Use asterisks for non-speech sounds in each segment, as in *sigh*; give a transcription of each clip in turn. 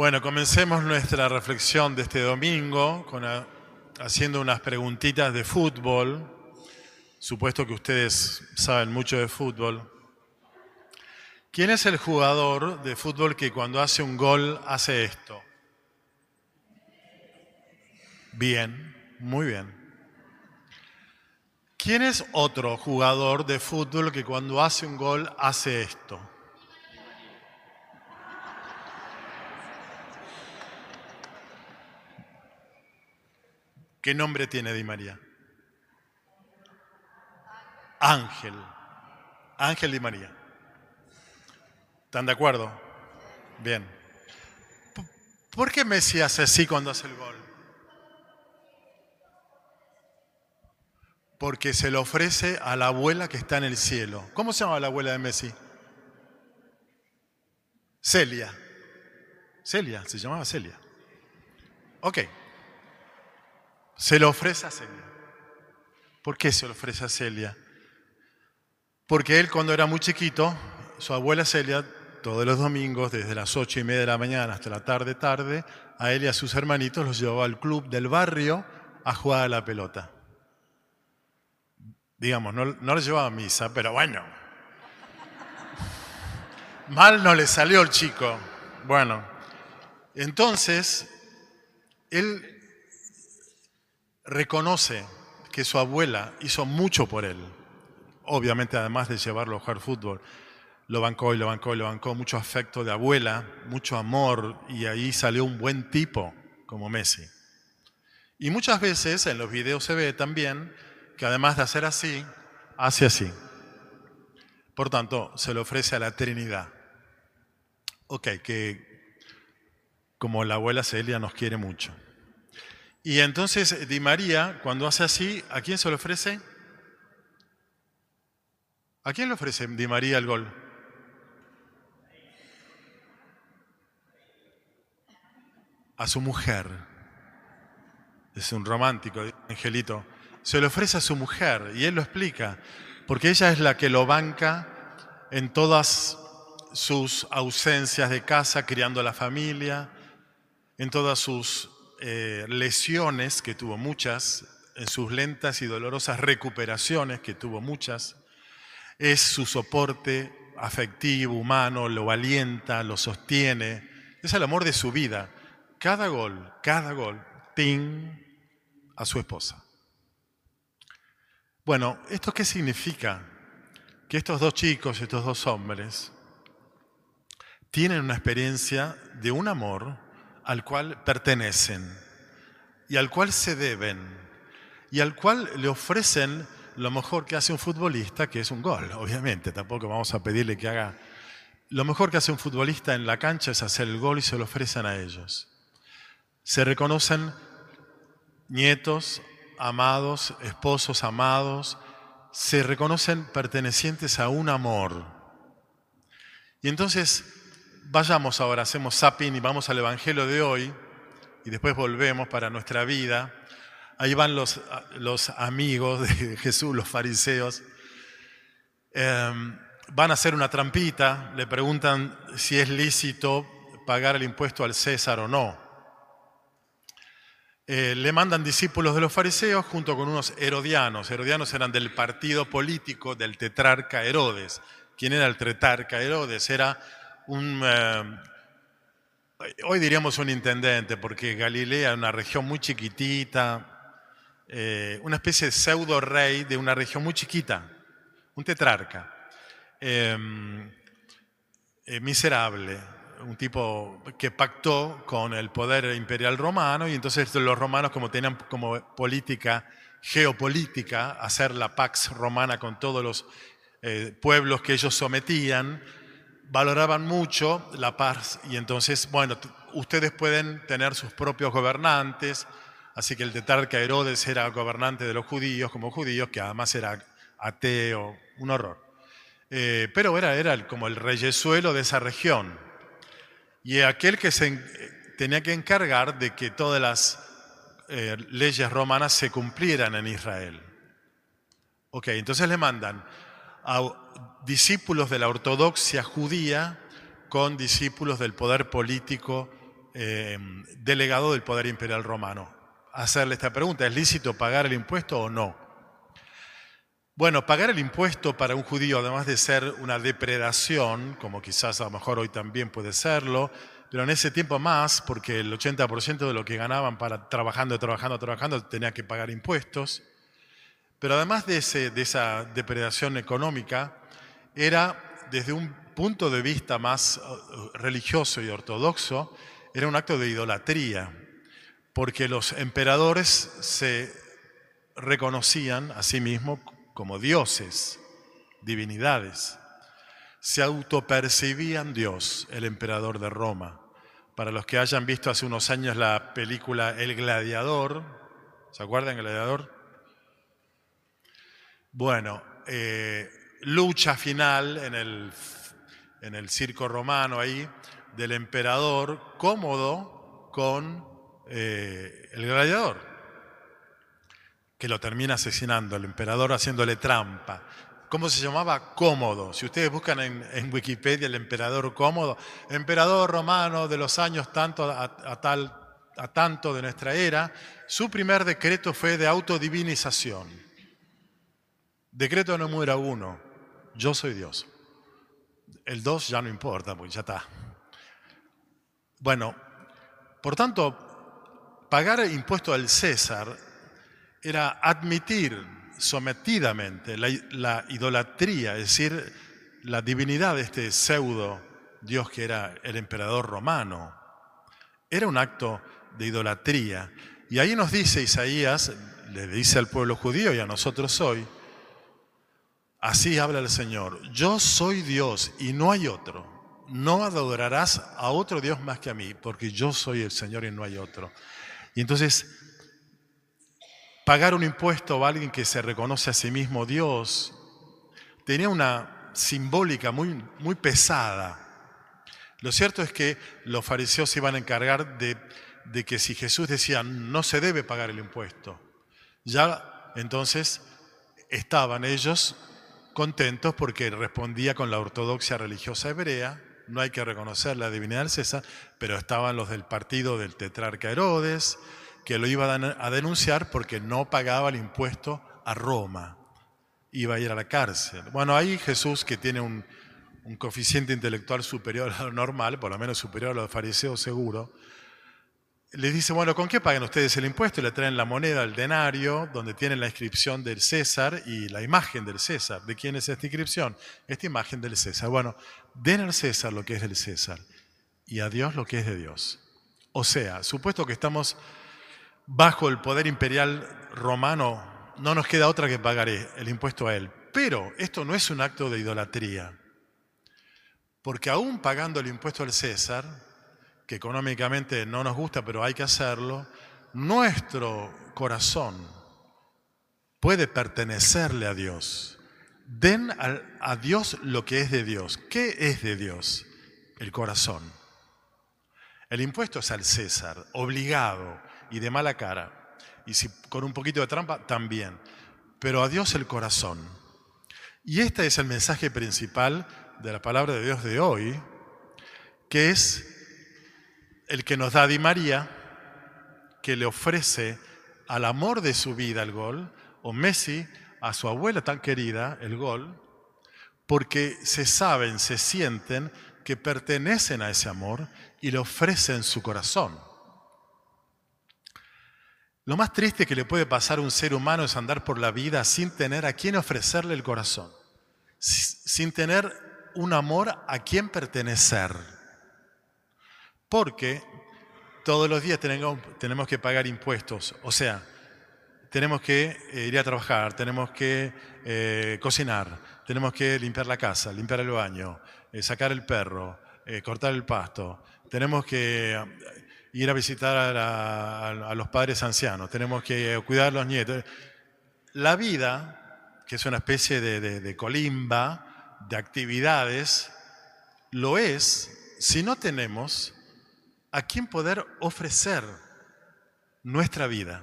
Bueno, comencemos nuestra reflexión de este domingo con haciendo unas preguntitas de fútbol. Supuesto que ustedes saben mucho de fútbol. ¿Quién es el jugador de fútbol que cuando hace un gol hace esto? Bien, muy bien. ¿Quién es otro jugador de fútbol que cuando hace un gol hace esto? ¿Qué nombre tiene Di María? Ángel. Ángel Di María. ¿Están de acuerdo? Bien. ¿Por qué Messi hace así cuando hace el gol? Porque se lo ofrece a la abuela que está en el cielo. ¿Cómo se llama la abuela de Messi? Celia. Celia, se llamaba Celia. Ok. Se lo ofrece a Celia. ¿Por qué se lo ofrece a Celia? Porque él cuando era muy chiquito, su abuela Celia, todos los domingos, desde las ocho y media de la mañana hasta la tarde, tarde, a él y a sus hermanitos los llevaba al club del barrio a jugar a la pelota. Digamos, no, no los llevaba a misa, pero bueno. Mal no le salió el chico. Bueno, entonces, él reconoce que su abuela hizo mucho por él. Obviamente, además de llevarlo a jugar fútbol, lo bancó y lo bancó y lo bancó, mucho afecto de abuela, mucho amor, y ahí salió un buen tipo como Messi. Y muchas veces en los videos se ve también que además de hacer así, hace así. Por tanto, se le ofrece a la Trinidad. Ok, que como la abuela Celia nos quiere mucho. Y entonces Di María, cuando hace así, ¿a quién se le ofrece? ¿A quién le ofrece Di María el gol? A su mujer. Es un romántico, Angelito. Se le ofrece a su mujer y él lo explica, porque ella es la que lo banca en todas sus ausencias de casa, criando a la familia, en todas sus eh, lesiones, que tuvo muchas, en sus lentas y dolorosas recuperaciones, que tuvo muchas. Es su soporte afectivo, humano, lo alienta, lo sostiene. Es el amor de su vida. Cada gol, cada gol, ting, a su esposa. Bueno, ¿esto qué significa? Que estos dos chicos, estos dos hombres, tienen una experiencia de un amor al cual pertenecen y al cual se deben y al cual le ofrecen lo mejor que hace un futbolista, que es un gol, obviamente. Tampoco vamos a pedirle que haga... Lo mejor que hace un futbolista en la cancha es hacer el gol y se lo ofrecen a ellos. Se reconocen nietos amados, esposos amados, se reconocen pertenecientes a un amor. Y entonces, vayamos ahora, hacemos zapping y vamos al Evangelio de hoy, y después volvemos para nuestra vida. Ahí van los, los amigos de Jesús, los fariseos. Eh, van a hacer una trampita, le preguntan si es lícito pagar el impuesto al César o no. Eh, le mandan discípulos de los fariseos junto con unos herodianos. Herodianos eran del partido político del tetrarca Herodes. ¿Quién era el tetrarca Herodes? Era un, eh, hoy diríamos un intendente, porque Galilea era una región muy chiquitita, eh, una especie de pseudo rey de una región muy chiquita, un tetrarca. Eh, miserable, un tipo que pactó con el poder imperial romano y entonces los romanos como tenían como política geopolítica hacer la pax romana con todos los eh, pueblos que ellos sometían, valoraban mucho la paz y entonces, bueno, ustedes pueden tener sus propios gobernantes, así que el tetrarca Herodes era gobernante de los judíos como judíos, que además era ateo, un horror. Eh, pero era, era como el reyesuelo de esa región y aquel que se tenía que encargar de que todas las eh, leyes romanas se cumplieran en Israel. Ok, entonces le mandan a discípulos de la ortodoxia judía con discípulos del poder político eh, delegado del poder imperial romano. Hacerle esta pregunta, ¿es lícito pagar el impuesto o no? Bueno, pagar el impuesto para un judío, además de ser una depredación, como quizás a lo mejor hoy también puede serlo, pero en ese tiempo más, porque el 80% de lo que ganaban para trabajando, trabajando, trabajando, tenía que pagar impuestos. Pero además de, esa depredación económica, era desde un punto de vista más uh, religioso y ortodoxo, era un acto de idolatría, porque los emperadores se reconocían a sí mismos como dioses, divinidades. Se autopercibían Dios, el emperador de Roma. Para los que hayan visto hace unos años la película El Gladiador, ¿se acuerdan Gladiador? Bueno, eh, lucha final en el, en el circo romano ahí del emperador cómodo con eh, el gladiador, que lo termina asesinando, el emperador haciéndole trampa. ¿Cómo se llamaba? Cómodo. Si ustedes buscan en, Wikipedia el emperador cómodo, emperador romano de los años tanto a, tal, a tanto de nuestra era, su primer decreto fue de autodivinización. Decreto número uno, yo soy Dios. El dos ya no importa, porque ya está. Bueno, por tanto, pagar impuesto al César era admitir sometidamente la, idolatría, es decir, la divinidad de este pseudo Dios que era el emperador romano. Era un acto de idolatría. Y ahí nos dice Isaías, le dice al pueblo judío y a nosotros hoy, así habla el Señor, yo soy Dios y no hay otro no adorarás a otro Dios más que a mí, porque yo soy el Señor y no hay otro. Y entonces, pagar un impuesto a alguien que se reconoce a sí mismo Dios tenía una simbólica muy, muy pesada. Lo cierto es que los fariseos se iban a encargar de, de que si Jesús decía no se debe pagar el impuesto, ya entonces estaban ellos contentos porque respondía con la ortodoxia religiosa hebrea no hay que reconocer la divinidad del César, pero estaban los del partido del tetrarca Herodes, que lo iban a denunciar porque no pagaba el impuesto a Roma, iba a ir a la cárcel. Bueno, ahí Jesús, que tiene un, un coeficiente intelectual superior a lo normal, por lo menos superior a los fariseos seguro, les dice, bueno, ¿con qué pagan ustedes el impuesto? Y le traen la moneda, el denario, donde tienen la inscripción del César y la imagen del César. ¿De quién es esta inscripción? Esta imagen del César. Bueno, den al César lo que es del César y a Dios lo que es de Dios. O sea, supuesto que estamos bajo el poder imperial romano, no nos queda otra que pagar el impuesto a él. Pero esto no es un acto de idolatría, porque aún pagando el impuesto al César, que económicamente no nos gusta, pero hay que hacerlo, nuestro corazón puede pertenecerle a Dios. Den a, Dios lo que es de Dios. ¿Qué es de Dios? El corazón. El impuesto es al César, obligado y de mala cara. Y si con un poquito de trampa, también. Pero a Dios el corazón. Y este es el mensaje principal de la palabra de Dios de hoy, que es el que nos da Di María, que le ofrece al amor de su vida el gol, o Messi a su abuela tan querida el gol, porque se saben, se sienten que pertenecen a ese amor y le ofrecen su corazón. Lo más triste que le puede pasar a un ser humano es andar por la vida sin tener a quien ofrecerle el corazón, sin tener un amor a quien pertenecer. Porque todos los días tenemos, que pagar impuestos. O sea, tenemos que eh, ir a trabajar, tenemos que eh, cocinar, tenemos que limpiar la casa, limpiar el baño, eh, sacar el perro, cortar el pasto, tenemos que ir a visitar a, los padres ancianos, tenemos que cuidar a los nietos. La vida, que es una especie de colimba, de actividades, lo es si no tenemos a quién poder ofrecer nuestra vida.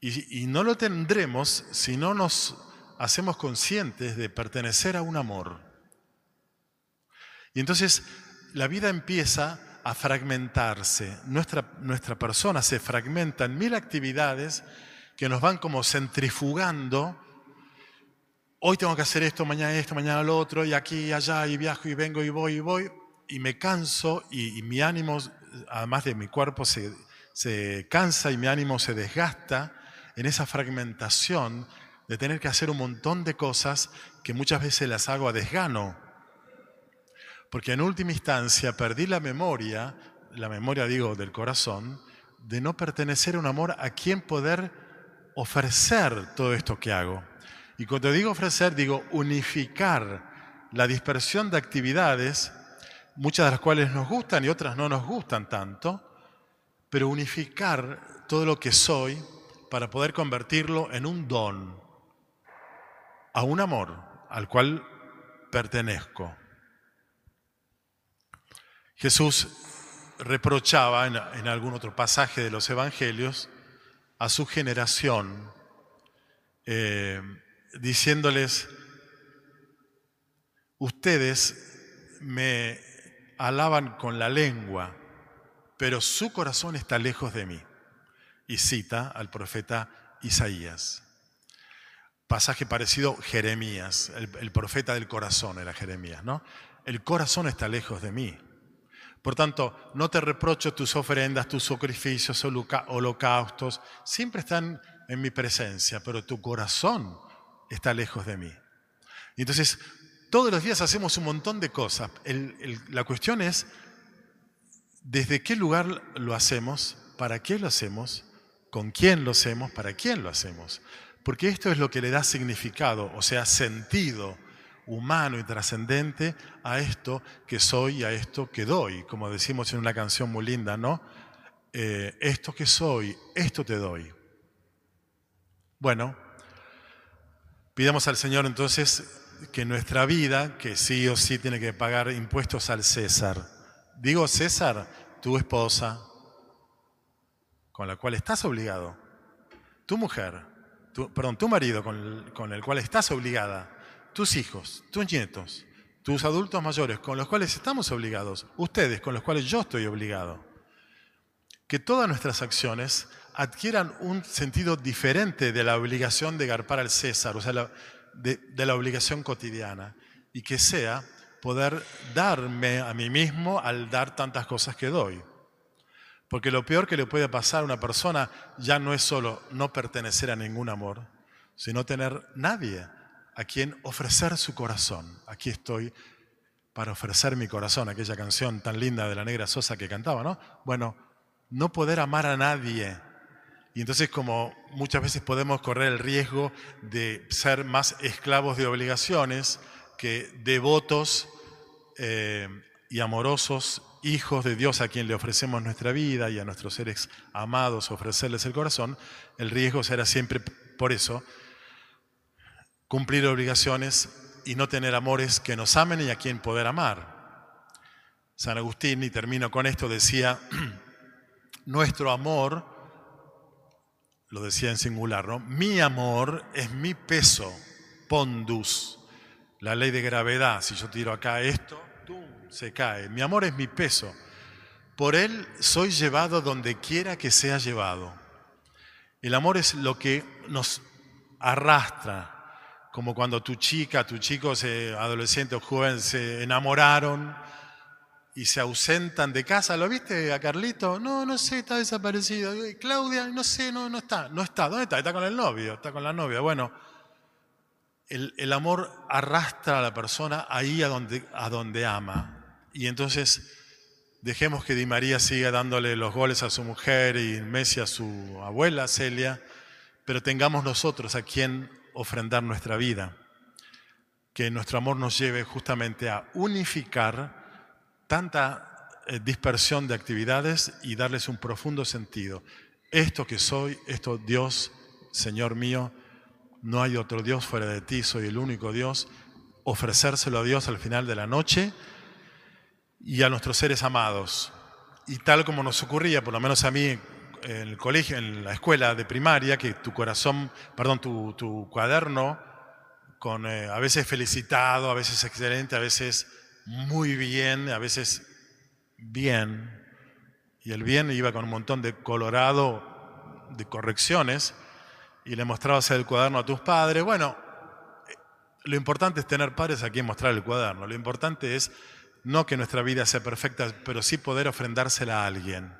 Y, no lo tendremos si no nos hacemos conscientes de pertenecer a un amor. Y entonces la vida empieza a fragmentarse. Nuestra, nuestra persona se fragmenta en mil actividades que nos van como centrifugando. Hoy tengo que hacer esto, mañana esto, mañana lo otro, y aquí y allá, y viajo y vengo y voy y voy, y me canso, y, mi ánimo, además de mi cuerpo, se, se cansa y mi ánimo se desgasta en esa fragmentación de tener que hacer un montón de cosas que muchas veces las hago a desgano. Porque en última instancia perdí la memoria, la memoria digo del corazón, de no pertenecer a un amor a quien poder ofrecer todo esto que hago. Y cuando digo ofrecer, digo unificar la dispersión de actividades, muchas de las cuales nos gustan y otras no nos gustan tanto, pero unificar todo lo que soy para poder convertirlo en un don, a un amor al cual pertenezco. Jesús reprochaba en, algún otro pasaje de los evangelios a su generación, eh, diciéndoles, ustedes me alaban con la lengua, pero su corazón está lejos de mí. Y cita al profeta Isaías. Pasaje parecido, Jeremías, el, profeta del corazón era Jeremías, ¿no? El corazón está lejos de mí. Por tanto, no te reprocho tus ofrendas, tus sacrificios, holocaustos, siempre están en mi presencia, pero tu corazón está lejos de mí. Y entonces, todos los días hacemos un montón de cosas. la cuestión es, ¿desde qué lugar lo hacemos? ¿Para qué lo hacemos? ¿Con quién lo hacemos? ¿Para quién lo hacemos? Porque esto es lo que le da significado, o sea, sentido humano y trascendente a esto que soy y a esto que doy. Como decimos en una canción muy linda, ¿no? Eh, esto que soy, esto te doy. Bueno, pidamos al Señor entonces que nuestra vida, que sí o sí tiene que pagar impuestos al César. Digo César, tu esposa, con la cual estás obligado, tu mujer, perdón, tu marido con el cual estás obligada, tus hijos, tus nietos, tus adultos mayores con los cuales estamos obligados, ustedes con los cuales yo estoy obligado. Que todas nuestras acciones adquieran un sentido diferente de la obligación de garpar al César, o sea, de, la obligación cotidiana, y que sea poder darme a mí mismo al dar tantas cosas que doy. Porque lo peor que le puede pasar a una persona ya no es solo no pertenecer a ningún amor, sino tener nadie a quien ofrecer su corazón. Aquí estoy para ofrecer mi corazón, aquella canción tan linda de la negra Sosa que cantaba, ¿no? Bueno, no poder amar a nadie. Y entonces como muchas veces podemos correr el riesgo de ser más esclavos de obligaciones que devotos eh, y amorosos hijos de Dios a quien le ofrecemos nuestra vida y a nuestros seres amados ofrecerles el corazón, el riesgo será siempre por eso cumplir obligaciones y no tener amores que nos amen y a quien poder amar. San Agustín, y termino con esto, decía, *clears throat* nuestro amor, lo decía en singular, ¿no? Mi amor es mi peso, pondus, la ley de gravedad. Si yo tiro acá esto, se cae. Mi amor es mi peso. Por él soy llevado donde quiera que sea llevado. El amor es lo que nos arrastra, como cuando tu chica, tu chico, adolescente o joven se enamoraron y se ausentan de casa. ¿Lo viste a Carlito? No, no sé, está desaparecido. Claudia, no sé, no, no está. No está. ¿Dónde está? Está con el novio, está con la novia. Bueno, el, el amor arrastra a la persona ahí a donde, a donde ama. Y entonces dejemos que Di María siga dándole los goles a su mujer y Messi a su abuela Celia, pero tengamos nosotros a quien ofrendar nuestra vida. Que nuestro amor nos lleve justamente a unificar tanta eh, dispersión de actividades y darles un profundo sentido. Esto que soy, esto Dios, Señor mío, no hay otro Dios fuera de ti, soy el único Dios. Ofrecérselo a Dios al final de la noche y a nuestros seres amados. Y tal como nos ocurría, por lo menos a mí en el colegio, en la escuela de primaria, que tu corazón, perdón, tu, cuaderno, con eh, a veces felicitado, a veces excelente, a veces muy bien, a veces bien, y el bien iba con un montón de colorado de correcciones, y le mostrabas el cuaderno a tus padres, bueno, lo importante es tener padres a quien mostrar el cuaderno. Lo importante es no que nuestra vida sea perfecta, pero sí poder ofrendársela a alguien.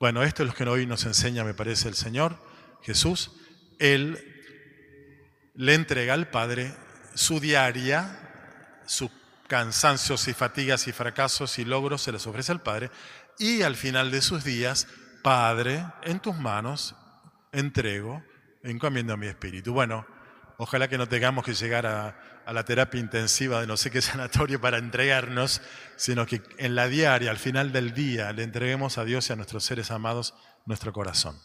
Bueno, esto es lo que hoy nos enseña, me parece, el Señor Jesús. Él le entrega al Padre su diaria, sus cansancios y fatigas y fracasos y logros se les ofrece al Padre. Y al final de sus días, Padre, en tus manos entrego, encomiendo mi espíritu. Bueno, Ojalá que no tengamos que llegar a, la terapia intensiva de no sé qué *laughs* sanatorio para entregarnos, sino que en la diaria, al final del día, le entreguemos a Dios y a nuestros seres amados nuestro corazón.